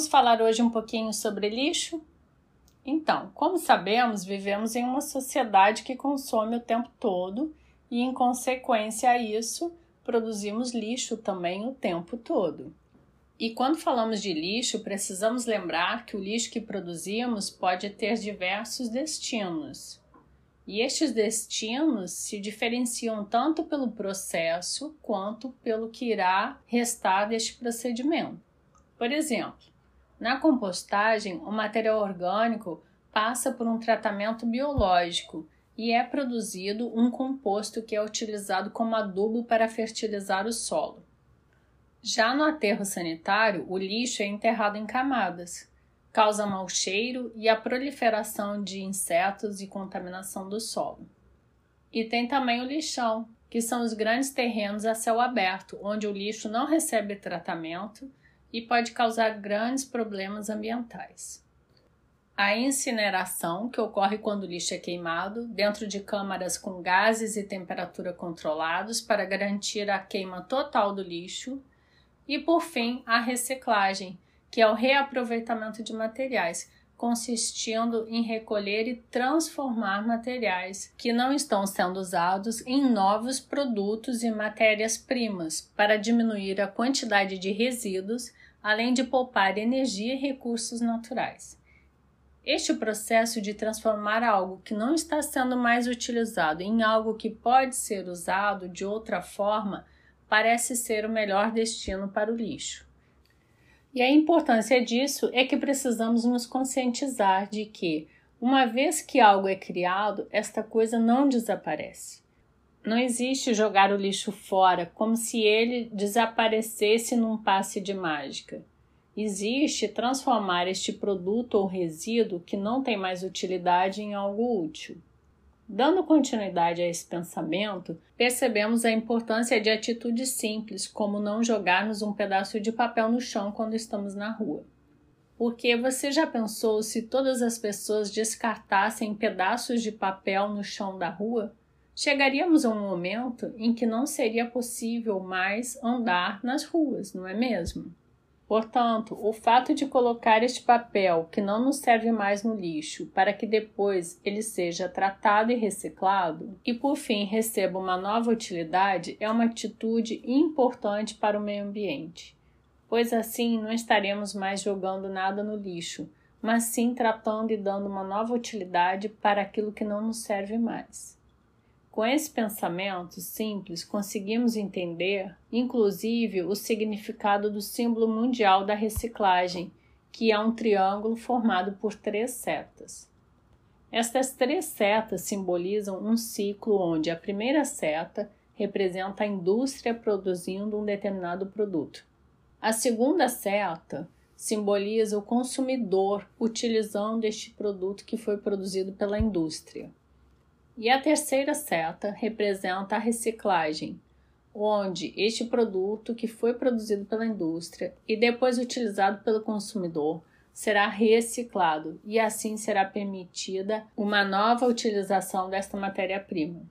Vamos falar hoje um pouquinho sobre lixo? Então, como sabemos, vivemos em uma sociedade que consome o tempo todo e, em consequência a isso, produzimos lixo também o tempo todo. E quando falamos de lixo, precisamos lembrar que o lixo que produzimos pode ter diversos destinos. E estes destinos se diferenciam tanto pelo processo quanto pelo que irá restar deste procedimento. Por exemplo, na compostagem, o material orgânico passa por um tratamento biológico e é produzido um composto que é utilizado como adubo para fertilizar o solo. Já no aterro sanitário, o lixo é enterrado em camadas, causa mau cheiro e a proliferação de insetos e contaminação do solo. E tem também o lixão, que são os grandes terrenos a céu aberto, onde o lixo não recebe tratamento e pode causar grandes problemas ambientais. A incineração, que ocorre quando o lixo é queimado, dentro de câmaras com gases e temperatura controlados para garantir a queima total do lixo. E, por fim, a reciclagem, que é o reaproveitamento de materiais, consistindo em recolher e transformar materiais que não estão sendo usados em novos produtos e matérias-primas para diminuir a quantidade de resíduos, além de poupar energia e recursos naturais. Este processo de transformar algo que não está sendo mais utilizado em algo que pode ser usado de outra forma parece ser o melhor destino para o lixo. E a importância disso é que precisamos nos conscientizar de que, uma vez que algo é criado, esta coisa não desaparece. Não existe jogar o lixo fora como se ele desaparecesse num passe de mágica. Existe transformar este produto ou resíduo que não tem mais utilidade em algo útil. Dando continuidade a esse pensamento, percebemos a importância de atitudes simples, como não jogarmos um pedaço de papel no chão quando estamos na rua. Porque você já pensou se todas as pessoas descartassem pedaços de papel no chão da rua? Chegaríamos a um momento em que não seria possível mais andar nas ruas, não é mesmo? Portanto, o fato de colocar este papel que não nos serve mais no lixo para que depois ele seja tratado e reciclado e por fim receba uma nova utilidade é uma atitude importante para o meio ambiente, pois assim não estaremos mais jogando nada no lixo, mas sim tratando e dando uma nova utilidade para aquilo que não nos serve mais. Com esse pensamento simples, conseguimos entender, inclusive, o significado do símbolo mundial da reciclagem, que é um triângulo formado por três setas. Estas três setas simbolizam um ciclo onde a primeira seta representa a indústria produzindo um determinado produto. A segunda seta simboliza o consumidor utilizando este produto que foi produzido pela indústria. E a terceira seta representa a reciclagem, onde este produto que foi produzido pela indústria e depois utilizado pelo consumidor será reciclado e assim será permitida uma nova utilização desta matéria-prima.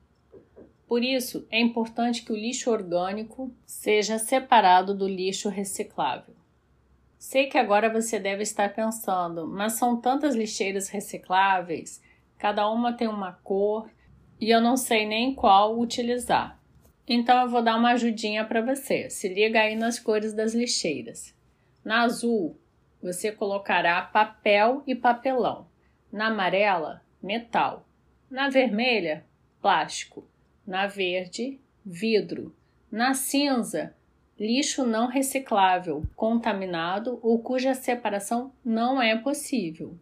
Por isso, é importante que o lixo orgânico seja separado do lixo reciclável. Sei que agora você deve estar pensando, mas são tantas lixeiras recicláveis, cada uma tem uma cor e eu não sei nem qual utilizar. Então eu vou dar uma ajudinha para você. Se liga aí nas cores das lixeiras. Na azul, você colocará papel e papelão. Na amarela, metal. Na vermelha, plástico. Na verde, vidro. Na cinza, lixo não reciclável, contaminado ou cuja separação não é possível.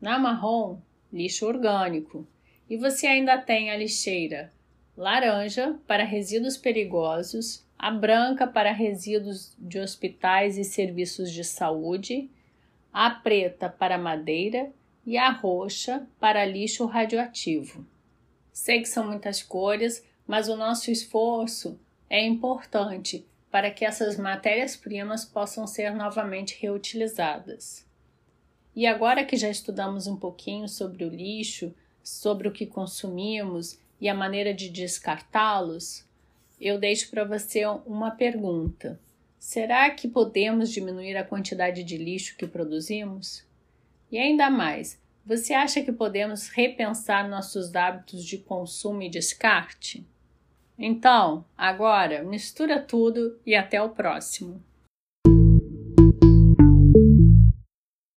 Na marrom, lixo orgânico. E você ainda tem a lixeira laranja para resíduos perigosos, a branca para resíduos de hospitais e serviços de saúde, a preta para madeira e a roxa para lixo radioativo. Sei que são muitas cores, mas o nosso esforço é importante para que essas matérias-primas possam ser novamente reutilizadas. E agora que já estudamos um pouquinho sobre o lixo, sobre o que consumimos e a maneira de descartá-los, eu deixo para você uma pergunta. Será que podemos diminuir a quantidade de lixo que produzimos? E ainda mais, você acha que podemos repensar nossos hábitos de consumo e descarte? Então, agora, mistura tudo e até o próximo.